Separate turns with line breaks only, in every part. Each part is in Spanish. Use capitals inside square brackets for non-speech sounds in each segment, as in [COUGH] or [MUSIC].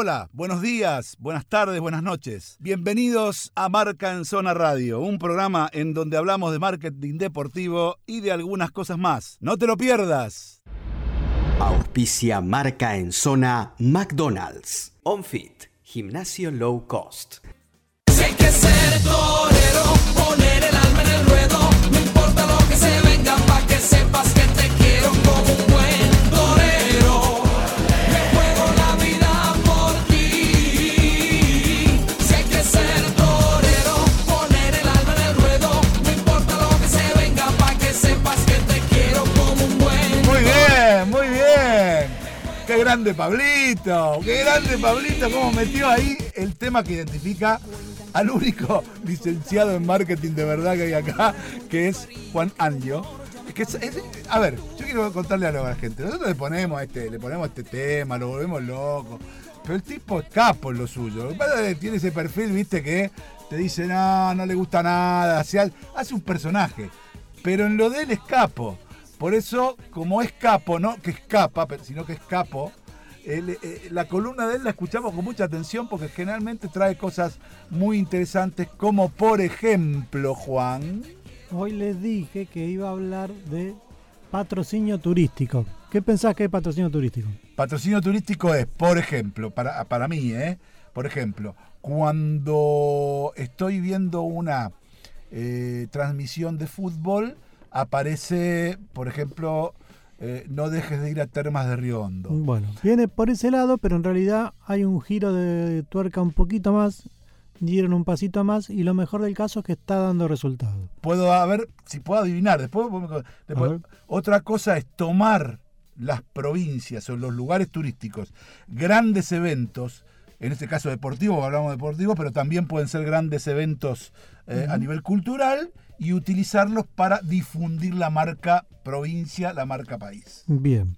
Hola, buenos días, buenas tardes, buenas noches. Bienvenidos a Marca en Zona Radio, un programa en donde hablamos de marketing deportivo y de algunas cosas más. No te lo pierdas.
Auspicia Marca en Zona McDonald's. OnFit, gimnasio low cost.
Si hay que ser torero,
Pablito, qué grande Pablito, cómo metió ahí el tema que identifica al único licenciado en marketing de verdad que hay acá, que es Juan Angio. Es- es- a ver, yo quiero contarle algo a la gente. Nosotros le ponemos este, le ponemos este tema, lo volvemos loco. Pero el tipo es capo en lo suyo. Tiene ese perfil, viste, que te dice, no, no le gusta nada. hace hace un personaje. Pero en lo de él es capo. Por eso, como es capo, no que escapa, sino que es capo, eh, la columna de él la escuchamos con mucha atención porque generalmente trae cosas muy interesantes, como por ejemplo, Juan.
Hoy les dije que iba a hablar de patrocinio turístico. ¿Qué pensás que es patrocinio turístico?
Patrocinio turístico es, por ejemplo, para, para mí, ¿eh? Por ejemplo, cuando estoy viendo una eh, transmisión de fútbol, aparece, por ejemplo, eh, no dejes de ir a Termas de Río Hondo.
Bueno, viene por ese lado, pero en realidad hay un giro de tuerca un poquito más, dieron un pasito más y lo mejor del caso es que está dando resultado.
puedo a ver si puedo adivinar. Después, después- otra cosa es tomar las provincias o los lugares turísticos, grandes eventos, en este caso deportivos, hablamos de deportivos, pero también pueden ser grandes eventos eh, a nivel cultural y utilizarlos para difundir la marca provincia, la marca país.
Bien.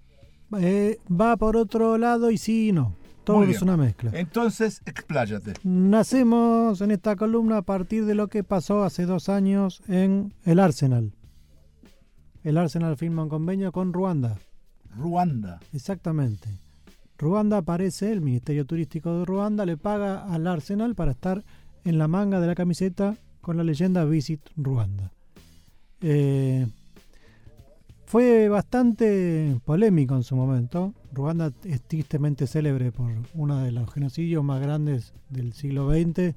Eh, va por otro lado y sí y no. Todo es una mezcla.
Entonces, expláyate.
Nacemos en esta columna a partir de lo que pasó hace dos años en el Arsenal. El Arsenal firma un convenio con Ruanda.
Ruanda.
Exactamente. Ruanda aparece, el Ministerio Turístico de Ruanda le paga al Arsenal para estar en la manga de la camiseta con la leyenda Visit Ruanda. Eh, fue bastante polémico en su momento. Ruanda es tristemente célebre por uno de los genocidios más grandes del siglo XX.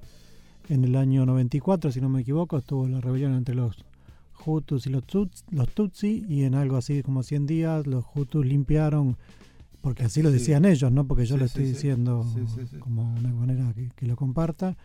En el año 94, si no me equivoco, estuvo la rebelión entre los Hutus y los, Tuts- los Tutsi y en algo así como 100 días los Hutus limpiaron, porque así lo
Sí.
decían ellos, no porque yo
Sí,
lo estoy
sí.
diciendo como una manera que, que lo comparta,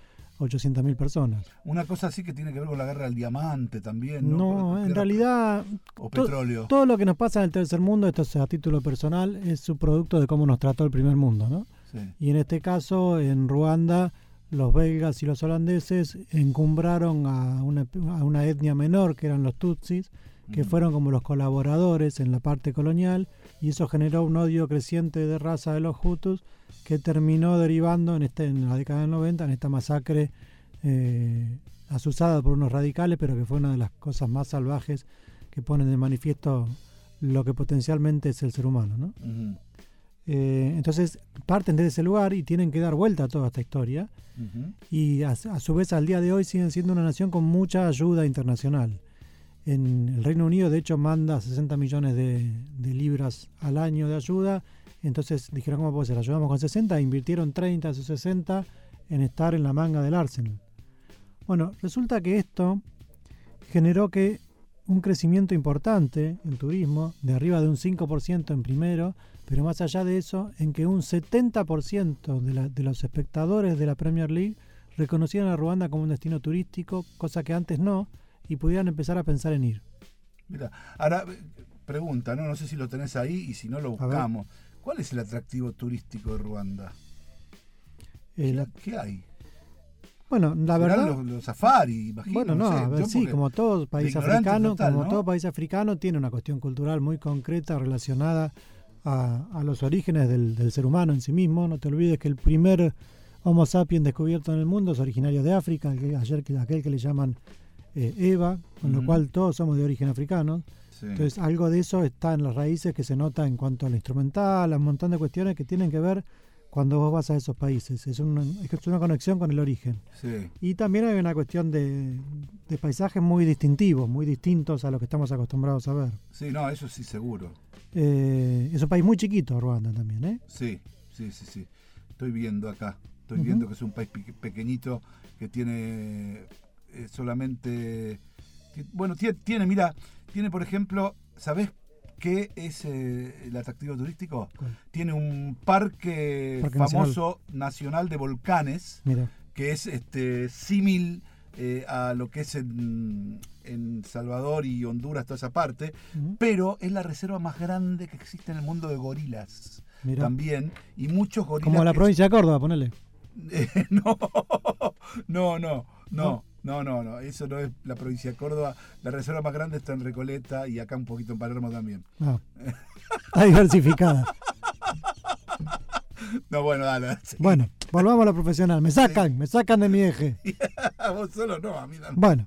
800.000 personas.
Una cosa así que tiene que ver con la guerra del diamante también. No,
No, en realidad
O
to-
petróleo.
todo lo que nos pasa en el tercer mundo, esto es a título personal, es su producto de cómo nos trató el primer mundo, ¿no?
Sí.
Y en este caso, en Ruanda, los belgas y los holandeses encumbraron a una, a una etnia menor, que eran los tutsis, que fueron como los colaboradores en la parte colonial, y eso generó un odio creciente de raza de los hutus, que terminó derivando en, este, en la década del 90 en esta masacre eh, asusada por unos radicales, pero que fue una de las cosas más salvajes que ponen de manifiesto lo que potencialmente es el ser humano, ¿no? Eh, entonces parten de ese lugar y tienen que dar vuelta a toda esta historia y a, a su vez al día de hoy siguen siendo una nación con mucha ayuda internacional. En el Reino Unido de hecho manda 60 millones de, libras al año de ayuda, entonces dijeron cómo puede ser, ayudamos con 60, invirtieron 30 de esos 60 en estar en la manga del Arsenal. Bueno, resulta que esto generó que un crecimiento importante en turismo, de arriba de un 5% en primero, pero más allá de eso, en que un 70% de, de los espectadores de la Premier League reconocieran a Ruanda como un destino turístico, cosa que antes no, y pudieran empezar a pensar en ir.
Mira, ahora eh, pregunta, ¿no? No sé si lo tenés ahí y si no lo buscamos. ¿Cuál es el atractivo turístico de Ruanda?
Eh,
¿Qué,
la-
qué hay?
bueno, la
¿Serán
verdad...
Los, los safari, imagino.
Bueno, no,
sé,
a ver, sí, como todo país africano,
total,
como
¿no?
todo país africano, tiene una cuestión cultural muy concreta relacionada a, a los orígenes del, del ser humano en sí mismo. No te olvides que el primer Homo sapiens descubierto en el mundo es originario de África, que ayer que aquel que le llaman eh, Eva, con lo cual todos somos de origen africano.
Sí.
Entonces, algo de eso está en las raíces que se nota en cuanto al instrumental, a un montón de cuestiones que tienen que ver cuando vos vas a esos países. Es una, es una conexión con el origen.
Sí.
Y también hay una cuestión de, de paisajes muy distintivos, muy distintos a lo que estamos acostumbrados a ver.
Sí, no, eso sí seguro.
Eh, es un país muy chiquito, Ruanda también, ¿eh?
Sí, sí, sí, sí. Estoy viendo acá. Estoy viendo que es un país pe- pequeñito que tiene eh, solamente. Bueno, tiene, tiene, mira, tiene por ejemplo, ¿sabés qué es eh, el atractivo turístico?
¿Cuál?
Tiene un parque,
Parque
famoso nacional. de volcanes
Mira,
que es este símil eh, a lo que es en, en Salvador y Honduras, toda esa parte, pero es la reserva más grande que existe en el mundo de gorilas
mira.
también y muchos gorilas
Como la provincia de Córdoba, ponele. [LAUGHS]
Eh, [LAUGHS] no no no no no no no eso no es la provincia de Córdoba la reserva más grande está en Recoleta y acá un poquito en Palermo también
Ah. Está diversificada. [LAUGHS]
no bueno dale sí.
Bueno, volvamos a lo profesional. Me sacan, me sacan de mi eje. [LAUGHS]
vos solo no a mí también.
Bueno,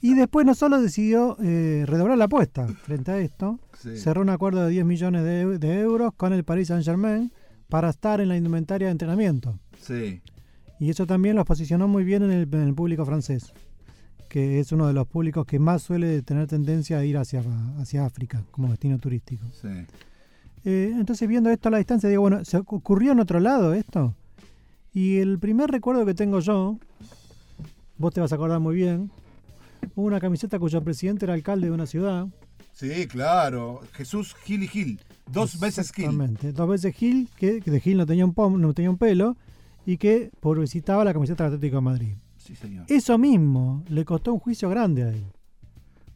y después no solo decidió eh, redoblar la apuesta frente a esto,
Sí.
cerró un acuerdo de 10 millones de, de euros con el Paris Saint Germain para estar en la indumentaria de entrenamiento.
sí
Y eso también los posicionó muy bien en el, en el público francés, que es uno de los públicos que más suele tener tendencia a ir hacia, hacia África como destino turístico.
sí
Eh, entonces, viendo esto a la distancia, digo, bueno, ¿se ocurrió en otro lado esto? Y el primer recuerdo que tengo yo, vos te vas a acordar muy bien, una camiseta cuyo presidente era alcalde de una ciudad.
Sí, claro. Jesús Gil y Gil. Dos veces Gil.
Exactamente, Dos veces Gil, que, que de Gil no tenía, un pom- no tenía un pelo, y que publicitaba la camiseta del Atlético de Madrid.
Sí, señor.
Eso mismo le costó un juicio grande a él.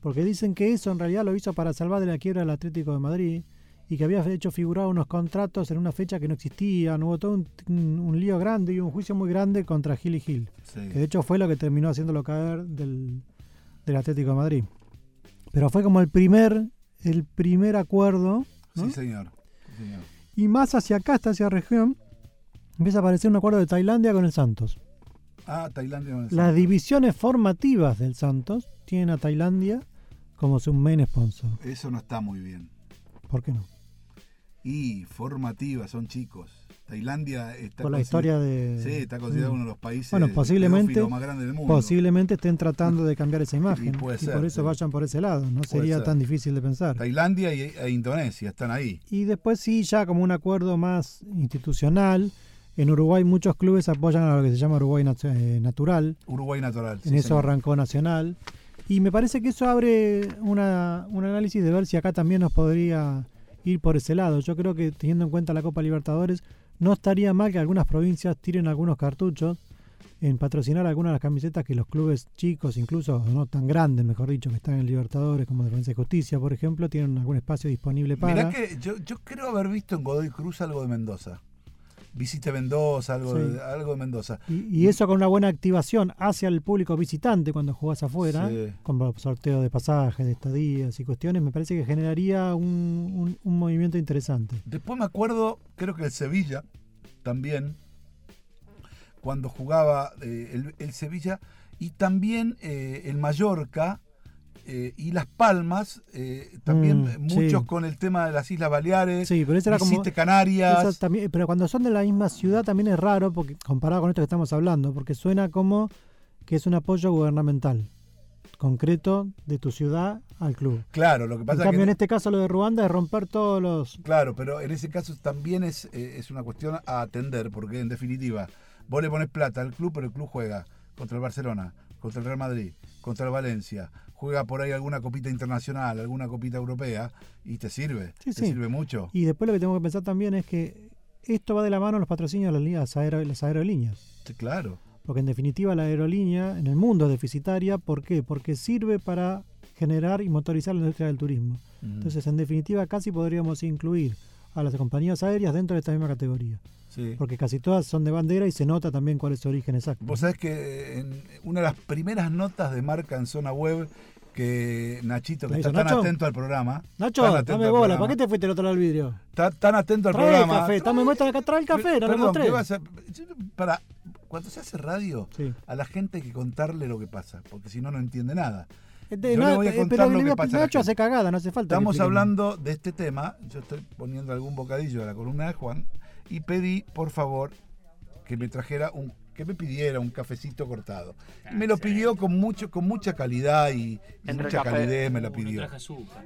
Porque dicen que eso en realidad lo hizo para salvar de la quiebra del Atlético de Madrid y que había hecho figurar unos contratos en una fecha que no existían. Hubo todo un, un- un lío grande y un juicio muy grande contra Gil y Gil.
Sí.
Que de hecho fue lo que terminó haciéndolo caer del, del Atlético de Madrid. Pero fue como el primer, el primer acuerdo. ¿no?
Sí, señor. Sí, señor.
Y más hacia acá, hasta hacia región, empieza a aparecer un acuerdo de Tailandia con el Santos.
Ah, Tailandia. con el
Las
Santos.
divisiones formativas del Santos tienen a Tailandia como su main sponsor.
Eso no está muy bien.
¿Por qué no?
Y formativa, son chicos. Tailandia está
Por la historia de...
Sí, está considerado
Mm.
uno de los países
Bueno, posiblemente-
más grandes del mundo.
Posiblemente estén tratando de cambiar esa imagen.
Y puede ser,
por eso
sí.
vayan por ese lado. No sería
ser.
tan difícil de pensar.
Tailandia y, e Indonesia están ahí.
Y después sí, ya como un acuerdo más institucional. En Uruguay muchos clubes apoyan a lo que se llama Uruguay Nat- eh, Natural.
Uruguay natural.
En
sí,
eso
señor.
arrancó Nacional. Y me parece que eso abre una, un análisis de ver si acá también nos podría ir por ese lado. Yo creo que teniendo en cuenta la Copa Libertadores, no estaría mal que algunas provincias tiren algunos cartuchos en patrocinar algunas de las camisetas que los clubes chicos, incluso no tan grandes, mejor dicho, que están en Libertadores, como Defensa y Justicia, por ejemplo, tienen algún espacio disponible para.
Mirá que yo, yo creo haber visto en Godoy Cruz algo de Mendoza. Visite Mendoza, algo,
Sí.
de, algo de Mendoza.
Y, y eso con una buena activación hacia el público visitante cuando jugás afuera,
Sí.
con sorteos de pasajes, de estadías y cuestiones, me parece que generaría un, un- un movimiento interesante.
Después me acuerdo, creo que el Sevilla también, cuando jugaba eh, el, el Sevilla, y también eh, el Mallorca eh, y Las Palmas, eh, también
Mm,
muchos
sí.
con el tema de las Islas Baleares,
Sí, pero era como.
Canarias.
también- pero cuando son de la misma ciudad también es raro, porque comparado con esto que estamos hablando, porque suena como que es un apoyo gubernamental concreto de tu ciudad al club.
Claro, lo que
En
pasa
cambio,
que...
en este caso lo de Ruanda es romper todos los...
Claro, pero en ese caso también es, eh, es una cuestión a atender, porque en definitiva, vos le pones plata al club, pero el club juega contra el Barcelona, contra el Real Madrid, contra el Valencia, juega por ahí alguna copita internacional, alguna copita europea, y te sirve,
Sí,
te
sí.
sirve mucho.
Y después lo que tengo que pensar también es que esto va de la mano a los patrocinios de las, líneas aero- las aerolíneas.
Sí, claro.
Porque en definitiva la aerolínea en el mundo es deficitaria. ¿Por qué? Porque sirve para generar y motorizar la industria del turismo.
Mm.
Entonces, en definitiva, casi podríamos incluir a las compañías aéreas dentro de esta misma categoría.
Sí.
Porque casi todas son de bandera y se nota también cuál es su origen exacto.
Vos sabés que en una de las primeras notas de marca en zona web que Nachito, que
¿La
está tan
Nacho?
atento al programa.
Nacho, dame bola. ¿Para qué te fuiste del otro lado del vidrio?
Está tan atento al
Trae el
programa.
café. Está, me muestra acá, trae el café. No
Perdón,
mostré.
¿qué vas a- yo- para, cuando se hace radio,
Sí.
a la gente hay que contarle lo que pasa, porque si no, no entiende nada.
Este,
Yo
no,
le voy a
eh,
contar
pero
lo que pasa
Nacho hace cagada, no hace falta.
Estamos hablando de este tema, yo estoy poniendo algún bocadillo de la columna de Juan, y pedí, por favor, que me trajera un que me pidiera un cafecito cortado. Y me lo pidió con mucho con mucha calidad y, mucha
café.
calidez me lo pidió.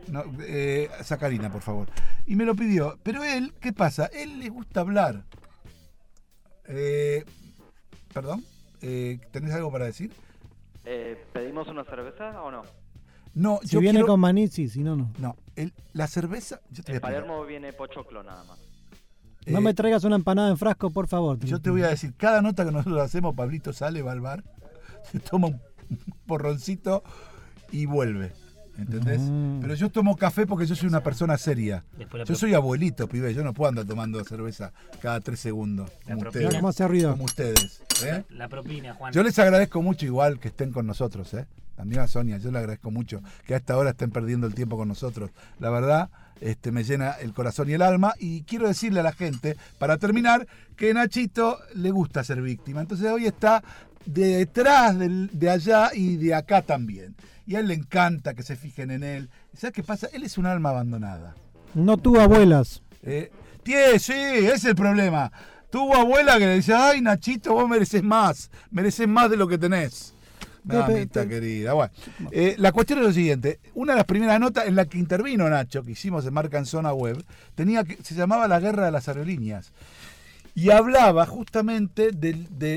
No, eh, sacarina, por favor. Y me lo pidió. Pero él, ¿qué pasa? Él le gusta hablar. Eh, Perdón, eh, ¿tenés algo para decir?
Eh, ¿Pedimos una cerveza o no?
No,
Si
yo
viene
quiero-
con maní, sí, si no, no.
No, el- la cerveza... Yo te, voy a
En. Palermo viene pochoclo nada más.
No
Eh,
me traigas una empanada en frasco, por favor.
Yo te voy a decir, cada nota que nosotros hacemos, Pablito sale, va al bar, [LAUGHS] se toma un porroncito y vuelve. ¿Entendés?
Mm.
Pero yo tomo café porque yo soy una persona seria.
La
Yo soy abuelito, pibe. Yo no puedo andar tomando cerveza cada tres segundos.
La
Como ustedes. Como ustedes. ¿eh?
La propina, Juan.
Yo les agradezco mucho igual que estén con nosotros, ¿eh? También a Sonia, yo le agradezco mucho que a esta hora estén perdiendo el tiempo con nosotros. La verdad, este, me llena el corazón y el alma. Y quiero decirle a la gente, para terminar, que Nachito le gusta ser víctima. Entonces hoy está detrás del- de allá y de acá también. Y a él le encanta que se fijen en él. ¿Sabes qué pasa? Él es un alma abandonada.
No tuvo abuelas.
Eh, tie, sí, ese es el problema. Tuvo abuela que le dice, ay Nachito, vos mereces más, mereces más de lo que tenés. Mamita querida. Bueno, eh, la cuestión es lo siguiente. Una de las primeras notas en la que intervino Nacho, que hicimos en Marca en Zona Web, tenía que, se llamaba La Guerra de las Aerolíneas. Y hablaba justamente de,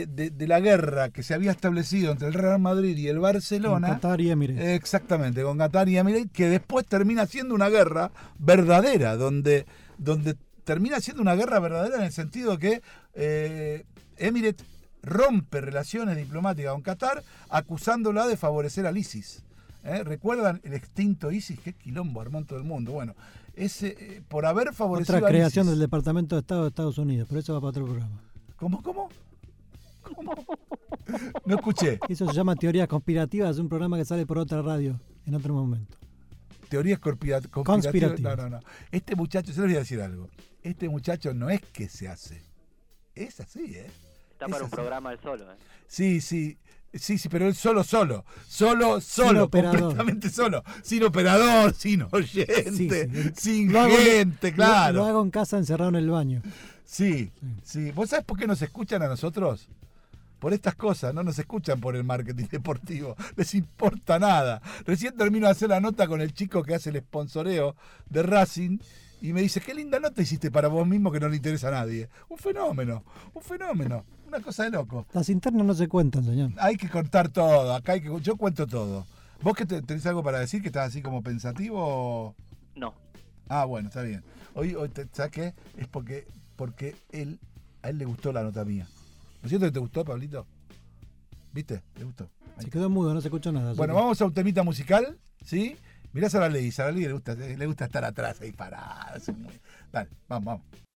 de- de la guerra que se había establecido entre el Real Madrid y el Barcelona.
Qatar y Emirates.
Exactamente, con Qatar y Emirates, que después termina siendo una guerra verdadera, donde, donde termina siendo una guerra verdadera en el sentido que eh, Emirates rompe relaciones diplomáticas con Qatar acusándola de favorecer al ISIS. ¿Eh? ¿Recuerdan el extinto ISIS? Qué quilombo armó en todo el mundo. Bueno, ese, eh, por haber favorecido
Otra creación
ISIS.
del Departamento de Estado de Estados Unidos, pero eso va para otro programa.
¿Cómo, cómo? ¿Cómo? No escuché.
Eso se llama teorías conspirativas, es un programa que sale por otra radio en otro momento.
teorías conspirativas.
Conspirativas.
No, no, no. Este muchacho, yo les voy a decir algo. Este muchacho no es que se hace. Es así, ¿eh?
Está
Es
para un programa del solo, ¿eh?
Sí, sí. Sí, sí, pero él solo, solo. Solo, solo. completamente solo. Sin operador, [LAUGHS] sin oyente,
Sí, sí.
sin
Lo
gente, claro.
Lo, hago en casa encerrado en el baño.
Sí, sí. ¿Vos sabés por qué nos escuchan a nosotros? Por estas cosas, no nos escuchan por el marketing [LAUGHS] deportivo, les importa nada. Recién termino de hacer la nota con el chico que hace el sponsoreo de Racing y me dice, qué linda nota hiciste para vos mismo que no le interesa a nadie. Un fenómeno, un fenómeno, una cosa de loco.
Las internas no se cuentan, señor.
Hay que contar todo, acá hay que, yo cuento todo. ¿Vos que te- tenés algo para decir que estás así como pensativo?
No.
Ah, bueno, está bien. Hoy, hoy te, ¿sabes qué? Es porque, porque él, a él le gustó la nota mía. ¿No es cierto que te gustó, Pablito? ¿Viste? ¿Le gustó? Ahí
Se quedó mudo, no se escuchó nada.
Bueno, vamos a un temita musical, ¿sí? Mirá a Sara Ley, Sara Ley le gusta, le gusta estar atrás ahí parada. Dale, vamos, vamos.